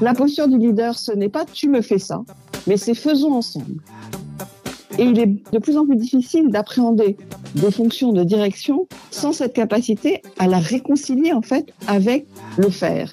La posture du leader, ce n'est pas tu me fais ça, mais c'est faisons ensemble. Et il est de plus en plus difficile d'appréhender des fonctions de direction sans cette capacité à la réconcilier en fait avec le faire.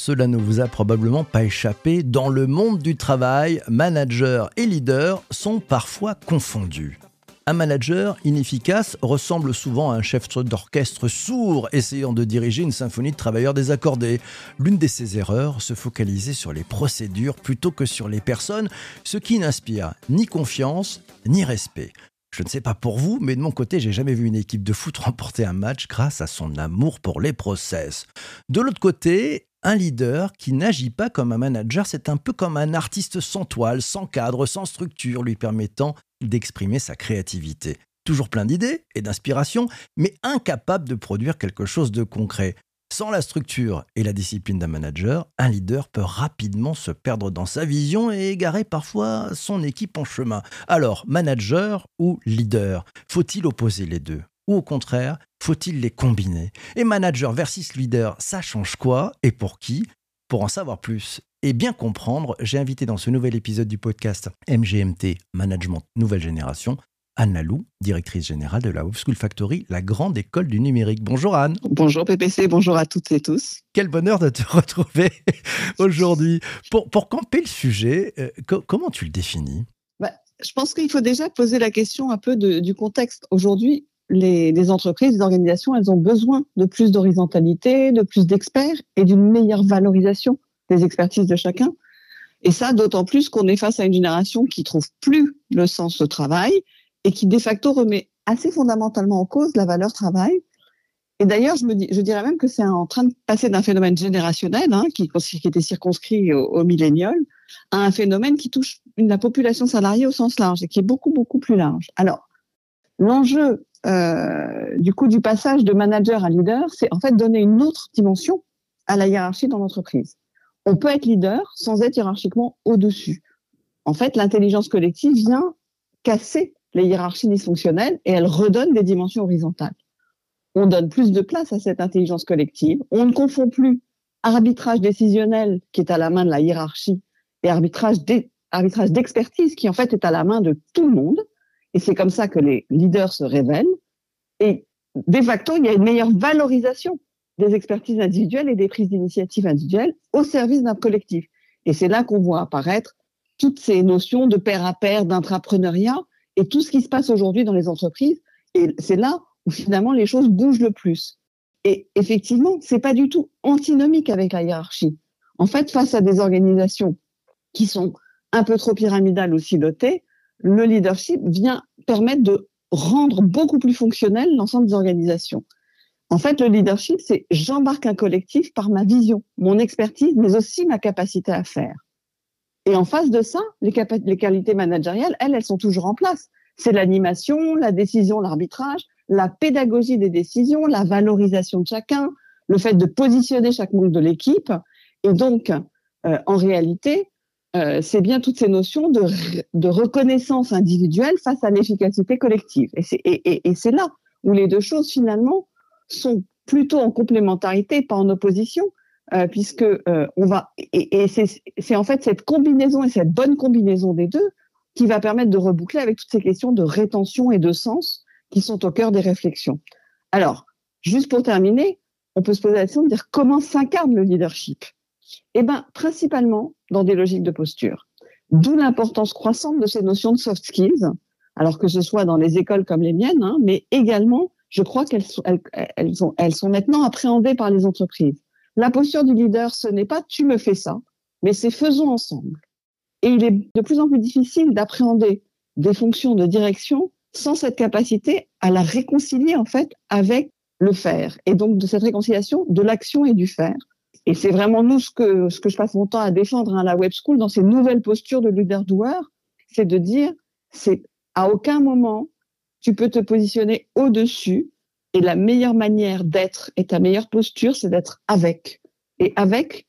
Cela ne vous a probablement pas échappé, dans le monde du travail, manager et leader sont parfois confondus. Un manager inefficace ressemble souvent à un chef d'orchestre sourd essayant de diriger une symphonie de travailleurs désaccordés. L'une de ses erreurs, se focaliser sur les procédures plutôt que sur les personnes, ce qui n'inspire ni confiance ni respect. Je ne sais pas pour vous, mais de mon côté, j'ai jamais vu une équipe de foot remporter un match grâce à son amour pour les process. De l'autre côté, un leader qui n'agit pas comme un manager, c'est un peu comme un artiste sans toile, sans cadre, sans structure, lui permettant d'exprimer sa créativité. Toujours plein d'idées et d'inspiration, mais incapable de produire quelque chose de concret. Sans la structure et la discipline d'un manager, un leader peut rapidement se perdre dans sa vision et égarer parfois son équipe en chemin. Alors, manager ou leader Faut-il opposer les deux? Ou au contraire, faut-il les combiner? Et manager versus leader, ça change quoi? Et pour qui? Pour en savoir plus et bien comprendre, j'ai invité dans ce nouvel épisode du podcast MGMT Management Nouvelle Génération Anne Lalou, directrice générale de la Web School Factory, la grande école du numérique. Bonjour Anne. Bonjour PPC, bonjour à toutes et tous. Quel bonheur de te retrouver aujourd'hui. Pour, pour camper le sujet, euh, comment tu le définis? Bah, Je pense qu'il faut déjà poser la question un peu du contexte. Aujourd'hui, les, entreprises, les organisations, elles ont besoin de plus d'horizontalité, de plus d'experts et d'une meilleure valorisation des expertises de chacun. Et ça, d'autant plus qu'on est face à une génération qui trouve plus le sens au travail et qui de facto remet assez fondamentalement en cause la valeur travail. Et d'ailleurs, je, je dirais même que c'est en train de passer d'un phénomène générationnel, hein, qui, était circonscrit aux au millénials, à un phénomène qui touche la population salariée au sens large et qui est beaucoup, beaucoup plus large. Alors, l'enjeu euh, du coup du passage de manager à leader, c'est en fait donner une autre dimension à la hiérarchie dans l'entreprise on peut être leader sans être hiérarchiquement au-dessus. En fait, l'intelligence collective vient casser les hiérarchies dysfonctionnelles et elle redonne des dimensions horizontales. On donne plus de place à cette intelligence collective. On ne confond plus arbitrage décisionnel qui est à la main de la hiérarchie et arbitrage d'expertise qui en fait est à la main de tout le monde. Et c'est comme ça que les leaders se révèlent. Et de facto, il y a une meilleure valorisation des expertises individuelles et des prises d'initiative individuelles au service d'un collectif. Et c'est là qu'on voit apparaître toutes ces notions de pair à pair, d'intrapreneuriat et tout ce qui se passe aujourd'hui dans les entreprises. Et c'est là où finalement les choses bougent le plus. Et effectivement, c'est pas du tout antinomique avec la hiérarchie. En fait, face à des organisations qui sont un peu trop pyramidales aussi dotées, le leadership vient permettre de rendre beaucoup plus fonctionnel l'ensemble des organisations. En fait, le leadership, c'est j'embarque un collectif par ma vision, mon expertise, mais aussi ma capacité à faire. Et en face de ça, les, qualités managériales, elles, elles sont toujours en place. C'est l'animation, la décision, l'arbitrage, la pédagogie des décisions, la valorisation de chacun, le fait de positionner chaque membre de l'équipe. Et donc, euh, en réalité, euh, c'est bien toutes ces notions de, de, reconnaissance individuelle face à l'efficacité collective. Et c'est et, et, là où les deux choses, finalement, sont plutôt en complémentarité, pas en opposition, euh, puisque euh, on va et, et c'est en fait cette combinaison et cette bonne combinaison des deux qui va permettre de reboucler avec toutes ces questions de rétention et de sens qui sont au cœur des réflexions. Alors, juste pour terminer, on peut se poser la question de dire comment s'incarne le leadership? Eh ben, principalement dans des logiques de posture. D'où l'importance croissante de ces notions de soft skills, alors que ce soit dans les écoles comme les miennes, hein, mais également je crois qu'elles sont, sont maintenant appréhendées par les entreprises. La posture du leader, ce n'est pas tu me fais ça, mais c'est faisons ensemble. Et il est de plus en plus difficile d'appréhender des fonctions de direction sans cette capacité à la réconcilier en fait avec le faire. Et donc de cette réconciliation de l'action et du faire. Et c'est vraiment nous ce que, je passe mon temps à défendre à la Web School dans ces nouvelles postures de leader-doueur, c'est de dire, c'est à aucun moment tu peux te positionner au-dessus et la meilleure manière d'être et ta meilleure posture, c'est d'être avec. Et avec,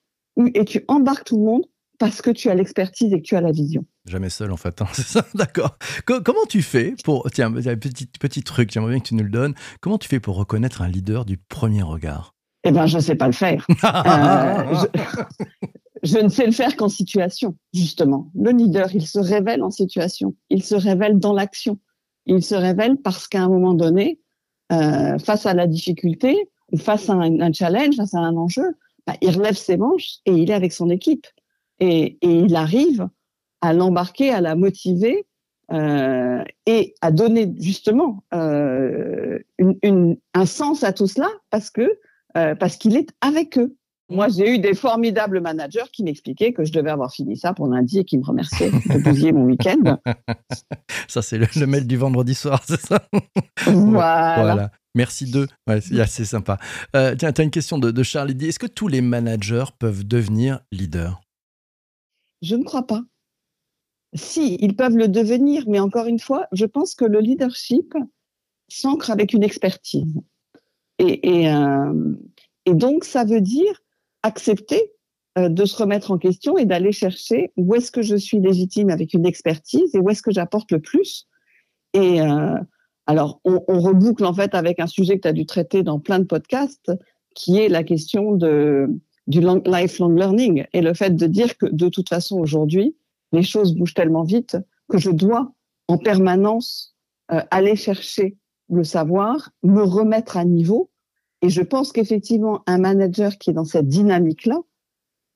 et tu embarques tout le monde parce que tu as l'expertise et que tu as la vision. Jamais seul en fait, hein, c'est ça, d'accord. comment tu fais pour, tiens, un petit, petit truc, j'aimerais bien que tu nous le donnes, comment tu fais pour reconnaître un leader du premier regard? Eh bien, je ne sais pas le faire. euh, je, ne sais le faire qu'en situation, justement. Le leader, il se révèle en situation, il se révèle dans l'action, il se révèle parce qu'à un moment donné, euh, face à la difficulté, ou face à un, challenge, face à un enjeu, bah, il relève ses manches et il est avec son équipe. Et, et il arrive à l'embarquer, à la motiver euh, et à donner justement une, une, un sens à tout cela parce que euh, parce qu'il est avec eux. Moi, j'ai eu des formidables managers qui m'expliquaient que je devais avoir fini ça pour lundi et qui me remerciaient de bousiller mon week-end. Ça, c'est le, le, mail du vendredi soir, c'est ça? Voilà. voilà. Merci d'eux. Ouais, c'est assez sympa. Euh, tiens, tu as une question de, de Charles. Est-ce que tous les managers peuvent devenir leaders? Je ne crois pas. Si, ils peuvent le devenir, mais encore une fois, je pense que le leadership s'ancre avec une expertise. Euh, et, donc, ça veut dire accepter euh, de se remettre en question et d'aller chercher où est-ce que je suis légitime avec une expertise et où est-ce que j'apporte le plus. Et euh, alors, on, reboucle en fait avec un sujet que tu as dû traiter dans plein de podcasts, qui est la question de, du long, lifelong learning et le fait de dire que de toute façon aujourd'hui, les choses bougent tellement vite que je dois en permanence aller chercher le savoir, me remettre à niveau. Et je pense qu'effectivement, un manager qui est dans cette dynamique-là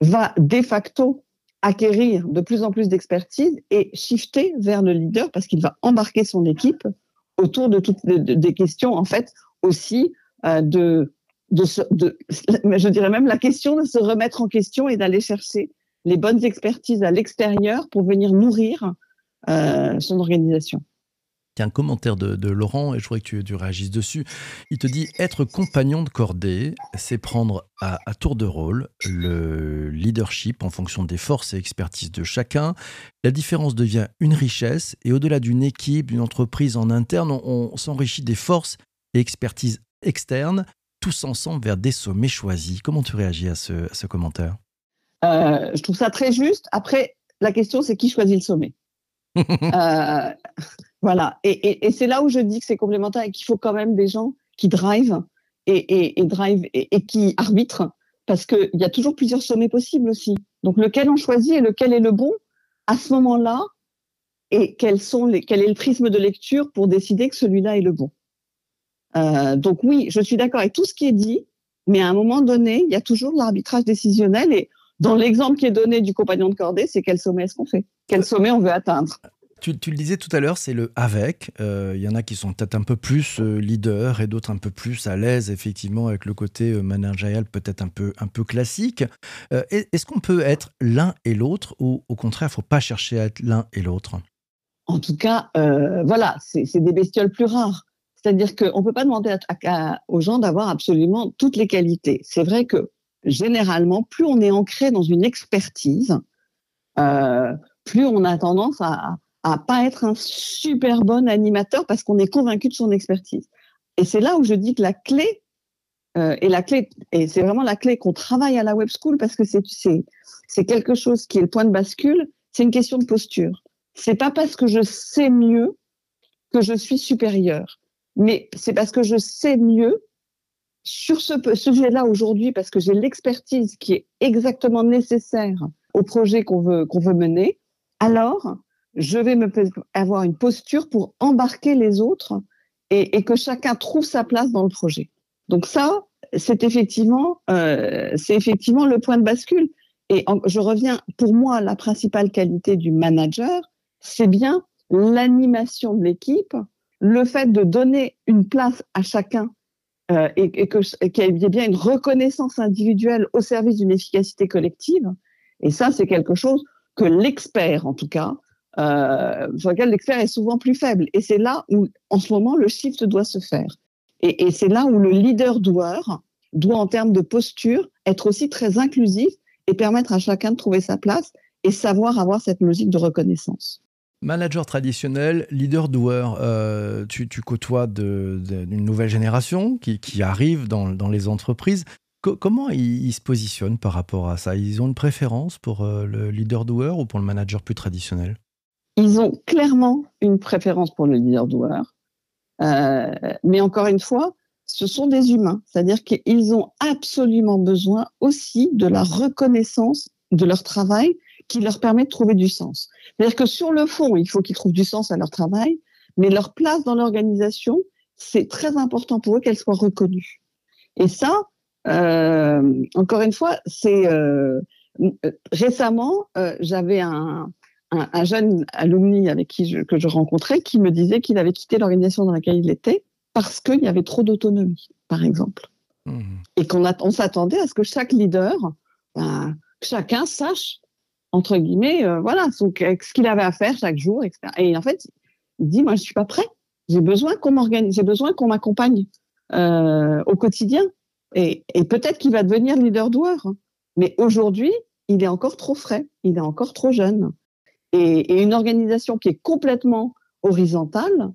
va de facto acquérir de plus en plus d'expertise et shifter vers le leader parce qu'il va embarquer son équipe autour de toutes de, de, des questions, en fait, aussi euh, de, je dirais même la question de se remettre en question et d'aller chercher les bonnes expertises à l'extérieur pour venir nourrir euh, son organisation. Il y a un commentaire de, de, Laurent, et je voudrais que tu, tu, réagisses dessus. Il te dit Être compagnon de cordée, c'est prendre à, à, tour de rôle le leadership en fonction des forces et expertises de chacun. La différence devient une richesse, et au-delà d'une équipe, d'une entreprise en interne, on, on s'enrichit des forces et expertises externes, tous ensemble vers des sommets choisis. Comment tu réagis à ce, à ce commentaire? Euh, je trouve ça très juste. Après, la question, c'est qui choisit le sommet? Euh, Voilà. Et, c'est là où je dis que c'est complémentaire et qu'il faut quand même des gens qui drivent et, drive et, qui arbitrent parce qu'il y a toujours plusieurs sommets possibles aussi. Donc, lequel on choisit et lequel est le bon à ce moment-là et quel est le prisme de lecture pour décider que celui-là est le bon. Euh, donc oui, je suis d'accord avec tout ce qui est dit, mais à un moment donné, il y a toujours l'arbitrage décisionnel et dans l'exemple qui est donné du compagnon de cordée, c'est quel sommet est-ce qu'on fait? Quel sommet on veut atteindre? Tu, le disais tout à l'heure, c'est le avec. Il euh, y en a qui sont peut-être un peu plus euh, leader et d'autres un peu plus à l'aise, effectivement, avec le côté euh, managérial peut-être un peu, un peu classique. Euh, Est-ce qu'on peut être l'un et l'autre ou au contraire, il ne faut pas chercher à être l'un et l'autre? En tout cas, euh, voilà, c'est des bestioles plus rares. C'est-à-dire qu'on ne peut pas demander aux gens d'avoir absolument toutes les qualités. C'est vrai que généralement, plus on est ancré dans une expertise, plus on a tendance à, à pas être un super bon animateur parce qu'on est convaincu de son expertise. Et c'est là où je dis que la clé euh, et la clé et c'est vraiment la clé qu'on travaille à la web school parce que c'est c'est quelque chose qui est le point de bascule. C'est une question de posture. C'est pas parce que je sais mieux que je suis supérieur, mais c'est parce que je sais mieux sur ce sujet-là aujourd'hui, parce que j'ai l'expertise qui est exactement nécessaire au projet qu'on veut, qu'on veut mener, alors je vais me avoir une posture pour embarquer les autres et, et, que chacun trouve sa place dans le projet. Donc ça, c'est effectivement, euh, c'est effectivement le point de bascule. Et je reviens, pour moi, la principale qualité du manager, c'est bien l'animation de l'équipe, le fait de donner une place à chacun euh, et, et qu'il y ait bien une reconnaissance individuelle au service d'une efficacité collective. Et ça, c'est quelque chose que l'expert, en tout cas, euh, sur lequel l'expert est souvent plus faible. Et c'est là où, en ce moment, le shift doit se faire. Et, c'est là où le leader doueur doit, en termes de posture, être aussi très inclusif et permettre à chacun de trouver sa place et savoir avoir cette logique de reconnaissance. Manager traditionnel, leader doueur, euh, tu, côtoies d'une nouvelle génération qui, arrive dans, dans, les entreprises. comment ils, se positionnent par rapport à ça? Ils ont une préférence pour euh, le leader doueur ou pour le manager plus traditionnel? Ils ont clairement une préférence pour le leader doueur. Euh, mais encore une fois, ce sont des humains. C'est-à-dire qu'ils ont absolument besoin aussi de la reconnaissance de leur travail qui leur permet de trouver du sens. C'est-à-dire que sur le fond, il faut qu'ils trouvent du sens à leur travail, mais leur place dans l'organisation, c'est très important pour eux qu'elle soit reconnue. Et ça, euh, encore une fois, c'est euh, récemment, j'avais un, un, un, jeune alumni avec qui je, que je rencontrais qui me disait qu'il avait quitté l'organisation dans laquelle il était parce qu'il y avait trop d'autonomie, par exemple. Mmh. Et qu'on on s'attendait à ce que chaque leader, ben, chacun sache, entre guillemets, euh, voilà, ce qu'il avait à faire chaque jour, etc. Et en fait, il dit, moi, je suis pas prêt. J'ai besoin qu'on m'organise, j'ai besoin qu'on m'accompagne euh, au quotidien. Et, et peut-être qu'il va devenir leader doueur. Mais aujourd'hui, il est encore trop frais, il est encore trop jeune. Et, et une organisation qui est complètement horizontale,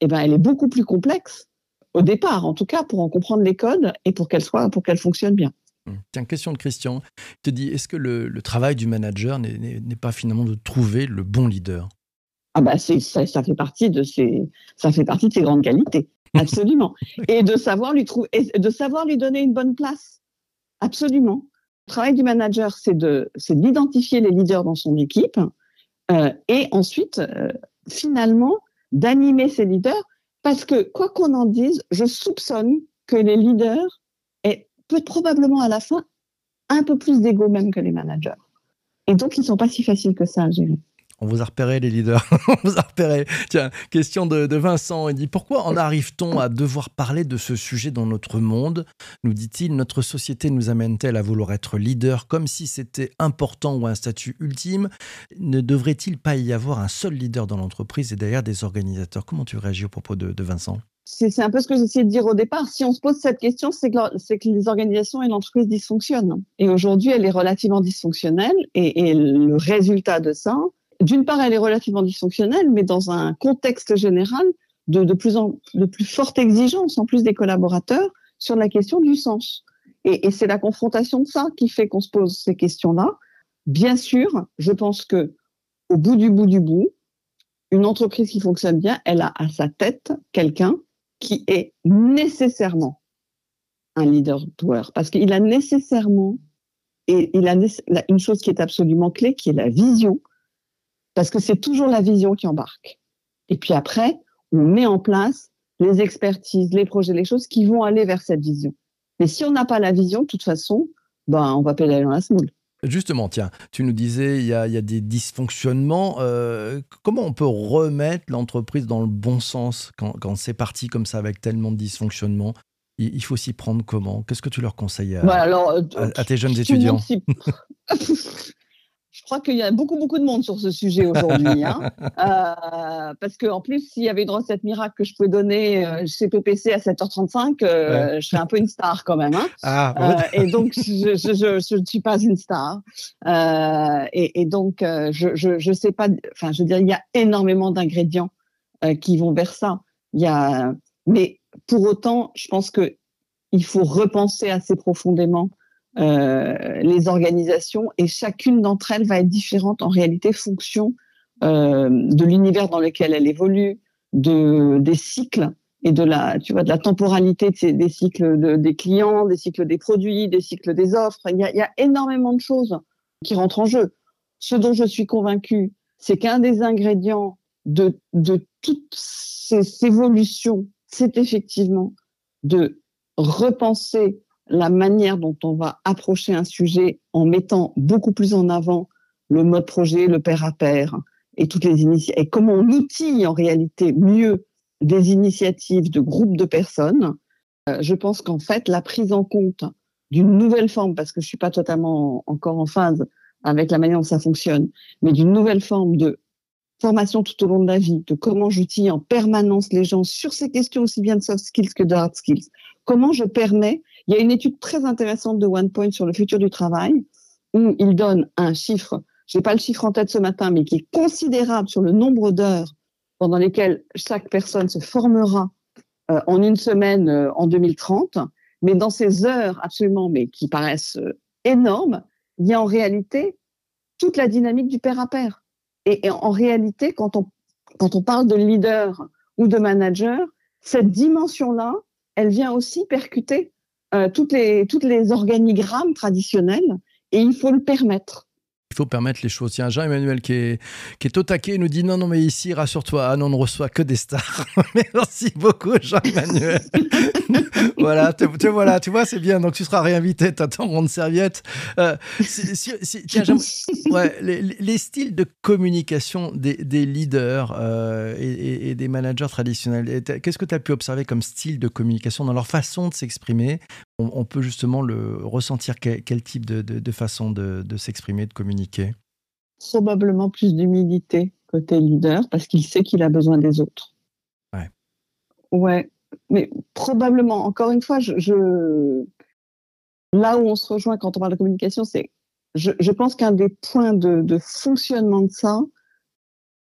eh ben, elle est beaucoup plus complexe au départ, en tout cas, pour en comprendre les codes et pour qu'elle soit, pour qu'elle fonctionne bien. Hum. Tiens, question de Christian. Il te dit, est-ce que le, le, travail du manager n'est pas finalement de trouver le bon leader? Ah bah ça, ça, fait partie de ses, ça fait partie de ses grandes qualités, absolument. et de savoir lui trouver, de savoir lui donner une bonne place, absolument. Le travail du manager, c'est de, c'est d'identifier les leaders dans son équipe et ensuite, euh, finalement, d'animer ces leaders, parce que quoi qu'on en dise, je soupçonne que les leaders aient peut probablement à la fin un peu plus d'ego même que les managers. Et donc, ils ne sont pas si faciles que ça à gérer. On vous a repéré, les leaders. On vous a repéré. Tiens, question de, Vincent. Il dit Pourquoi en arrive-t-on à devoir parler de ce sujet dans notre monde? Nous dit-il Notre société nous amène-t-elle à vouloir être leader comme si c'était important ou un statut ultime? Ne devrait-il pas y avoir un seul leader dans l'entreprise et derrière des organisateurs? Comment tu réagis au propos de, Vincent? C'est un peu ce que j'essayais de dire au départ. Si on se pose cette question, c'est que, les organisations et l'entreprise dysfonctionnent. Et aujourd'hui, elle est relativement dysfonctionnelle. Et le résultat de ça, d'une part, elle est relativement dysfonctionnelle, mais dans un contexte général de, plus en de plus forte exigence, en plus des collaborateurs, sur la question du sens. Et, c'est la confrontation de ça qui fait qu'on se pose ces questions-là. Bien sûr, je pense que au bout du bout du bout, une entreprise qui fonctionne bien, elle a à sa tête quelqu'un qui est nécessairement un leader doueur, parce qu'il a nécessairement une chose qui est absolument clé, qui est la vision parce que c'est toujours la vision qui embarque. Et puis après, on met en place les expertises, les projets, les choses qui vont aller vers cette vision. Mais si on n'a pas la vision, de toute façon, ben, on va pédaler dans la semoule. Justement, tiens, tu nous disais, il y a, il y a des dysfonctionnements. Euh, comment on peut remettre l'entreprise dans le bon sens quand, quand c'est parti comme ça avec tellement de dysfonctionnements? Il, il faut s'y prendre comment? Qu'est-ce que tu leur conseilles à, alors, à, à tes jeunes étudiants? je crois qu'il y a beaucoup, beaucoup de monde sur ce sujet aujourd'hui. Hein. euh, parce qu'en plus, s'il y avait une recette miracle que je pouvais donner euh, chez PPC à 7h35, euh, je serais un peu une star quand même. Hein. Ah, euh, et donc, je, ne suis pas une star. Euh, et, et, donc, je, je, je sais pas, enfin, je veux dire, il y a énormément d'ingrédients qui vont vers ça. Il y a, mais pour autant, je pense que il faut repenser assez profondément les organisations et chacune d'entre elles va être différente en réalité fonction euh, de l'univers dans lequel elle évolue, de des cycles et de la tu vois de la temporalité des cycles de, des clients, des cycles des produits, des cycles des offres. Il y a, il y a énormément de choses qui rentrent en jeu. Ce dont je suis convaincue, c'est qu'un des ingrédients de, de toutes ces évolutions, c'est effectivement de repenser la manière dont on va approcher un sujet en mettant beaucoup plus en avant le mode projet, le pair à pair et toutes les initiatives, et comment on outille en réalité mieux des initiatives de groupes de personnes. Euh, je pense qu'en fait, la prise en compte d'une nouvelle forme, parce que je suis pas totalement encore en phase avec la manière dont ça fonctionne, mais d'une nouvelle forme de formation tout au long de la vie, de comment j'outille en permanence les gens sur ces questions aussi bien de soft skills que de hard skills. Comment je permets il y a une étude très intéressante de OnePoint sur le futur du travail où il donne un chiffre, je n'ai pas le chiffre en tête ce matin, mais qui est considérable sur le nombre d'heures pendant lesquelles chaque personne se formera euh, en une semaine euh, en 2030. Mais dans ces heures absolument, mais qui paraissent euh, énormes, il y a en réalité toute la dynamique du père à père. Et, en réalité, quand on, quand on parle de leader ou de manager, cette dimension-là, elle vient aussi percuter euh, toutes, les, toutes les organigrammes traditionnels et il faut le permettre. Il faut permettre les choses. Tiens, Jean-Emmanuel qui est, qui est au taquet nous dit non, non, mais ici, rassure-toi, ah, non, on ne reçoit que des stars. Merci beaucoup, Jean-Emmanuel. voilà, tu, voilà, tu vois, c'est bien. Donc, tu seras réinvité, t'attends ronde serviette. Euh, tiens, les, styles de communication des, des leaders euh, et, et, des managers traditionnels, qu'est-ce que tu as pu observer comme style de communication dans leur façon de s'exprimer? On, peut justement le ressentir quel, type de, façon de, s'exprimer, de communiquer? Probablement plus d'humilité côté leader parce qu'il sait qu'il a besoin des autres. Ouais. Ouais, mais probablement, encore une fois, je, là où on se rejoint quand on parle de communication, c'est, je, pense qu'un des points de, de, fonctionnement de ça,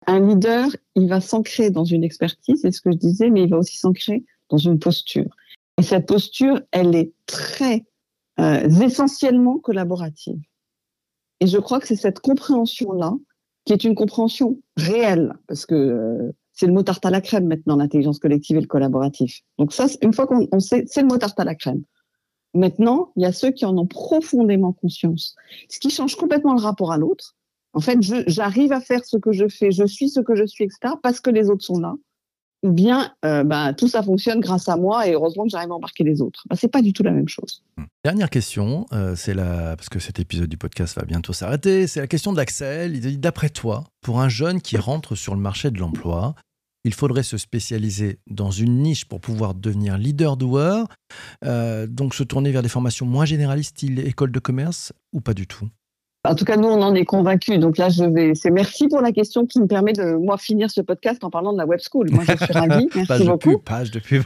un leader, il va s'ancrer dans une expertise, c'est ce que je disais, mais il va aussi s'ancrer dans une posture. Et cette posture, elle est très euh, essentiellement collaborative. Et je crois que c'est cette compréhension-là qui est une compréhension réelle, parce que euh, c'est le mot tarte à la crème maintenant, l'intelligence collective et le collaboratif. Donc ça, une fois qu'on sait, c'est le mot tarte à la crème. Maintenant, il y a ceux qui en ont profondément conscience, ce qui change complètement le rapport à l'autre. En fait, j'arrive à faire ce que je fais, je suis ce que je suis, etc., parce que les autres sont là ou bien euh, bah, tout ça fonctionne grâce à moi et heureusement que j'arrive à embarquer les autres. Bah, c'est pas du tout la même chose. Hmm. Dernière question, euh, c'est la parce que cet épisode du podcast va bientôt s'arrêter. C'est la question d'Axel. Il dit d'après toi, pour un jeune qui rentre sur le marché de l'emploi, il faudrait se spécialiser dans une niche pour pouvoir devenir leader doueur, euh, donc se tourner vers des formations moins généralistes, style école de commerce, ou pas du tout? En tout cas, nous, on en est convaincus. Donc là, je vais. C'est merci pour la question qui me permet de moi finir ce podcast en parlant de la web school. Moi, je suis ravie. Merci page beaucoup. De pub, page de pub.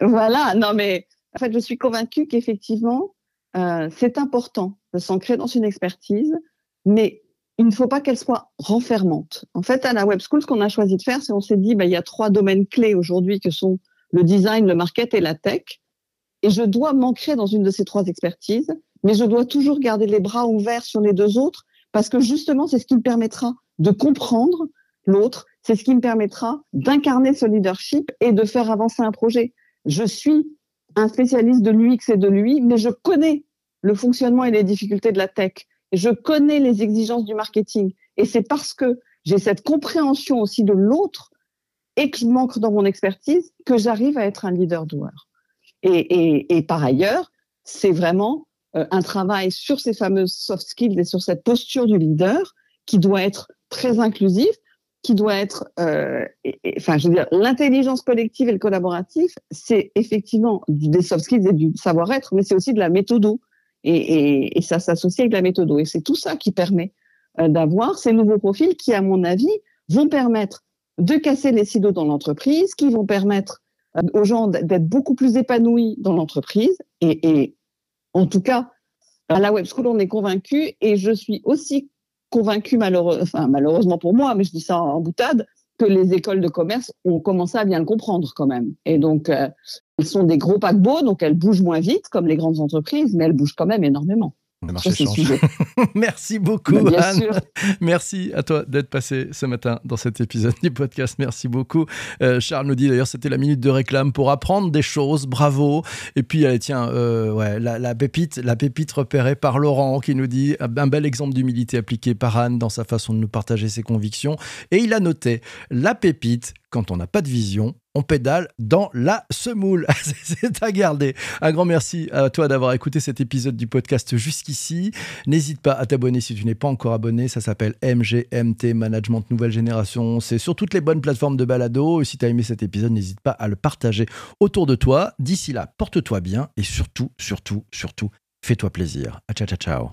voilà. Non, mais en fait, je suis convaincue qu'effectivement, euh, c'est important de s'ancrer dans une expertise, mais il ne faut pas qu'elle soit renfermante. En fait, à la web school, ce qu'on a choisi de faire, c'est on s'est dit, bah, il y a trois domaines clés aujourd'hui que sont le design, le market et la tech. Et je dois m'ancrer dans une de ces trois expertises mais je dois toujours garder les bras ouverts sur les deux autres parce que justement, c'est ce qui me permettra de comprendre l'autre, c'est ce qui me permettra d'incarner ce leadership et de faire avancer un projet. Je suis un spécialiste de l'UX et de l'UI, mais je connais le fonctionnement et les difficultés de la tech. Je connais les exigences du marketing. Et c'est parce que j'ai cette compréhension aussi de l'autre et que je manque dans mon expertise que j'arrive à être un leader doueur. Et, par ailleurs, c'est vraiment euh, un travail sur ces fameuses soft skills et sur cette posture du leader qui doit être très inclusif, qui doit être, euh, enfin, je veux dire, l'intelligence collective et le collaboratif, c'est effectivement des soft skills et du savoir-être, mais c'est aussi de la méthodo. Et, et, ça s'associe avec la méthodo. Et c'est tout ça qui permet euh, d'avoir ces nouveaux profils qui, à mon avis, vont permettre de casser les silos dans l'entreprise, qui vont permettre aux gens d'être beaucoup plus épanouis dans l'entreprise et, en tout cas, à la Web School, on est convaincu et je suis aussi convaincue, malheureusement pour moi, mais je dis ça en boutade, que les écoles de commerce ont commencé à bien le comprendre quand même. Et donc, euh, elles sont des gros paquebots, donc elles bougent moins vite comme les grandes entreprises, mais elles bougent quand même énormément. Merci beaucoup, bah, Anne. Merci à toi d'être passé ce matin dans cet épisode du podcast. Merci beaucoup. Euh, Charles nous dit d'ailleurs c'était la minute de réclame pour apprendre des choses. Bravo. Et puis allez, tiens, euh, ouais, la, pépite, la pépite repérée par Laurent qui nous dit un bel exemple d'humilité appliquée par Anne dans sa façon de nous partager ses convictions. Et il a noté la pépite quand on n'a pas de vision, on pédale dans la semoule. C'est à garder. Un grand merci à toi d'avoir écouté cet épisode du podcast jusqu'ici. N'hésite pas à t'abonner si tu n'es pas encore abonné. Ça s'appelle MGMT Management Nouvelle Génération. C'est sur toutes les bonnes plateformes de balado. Et si tu as aimé cet épisode, n'hésite pas à le partager autour de toi. D'ici là, porte-toi bien et surtout, surtout, surtout, fais-toi plaisir. À ciao, ciao, ciao.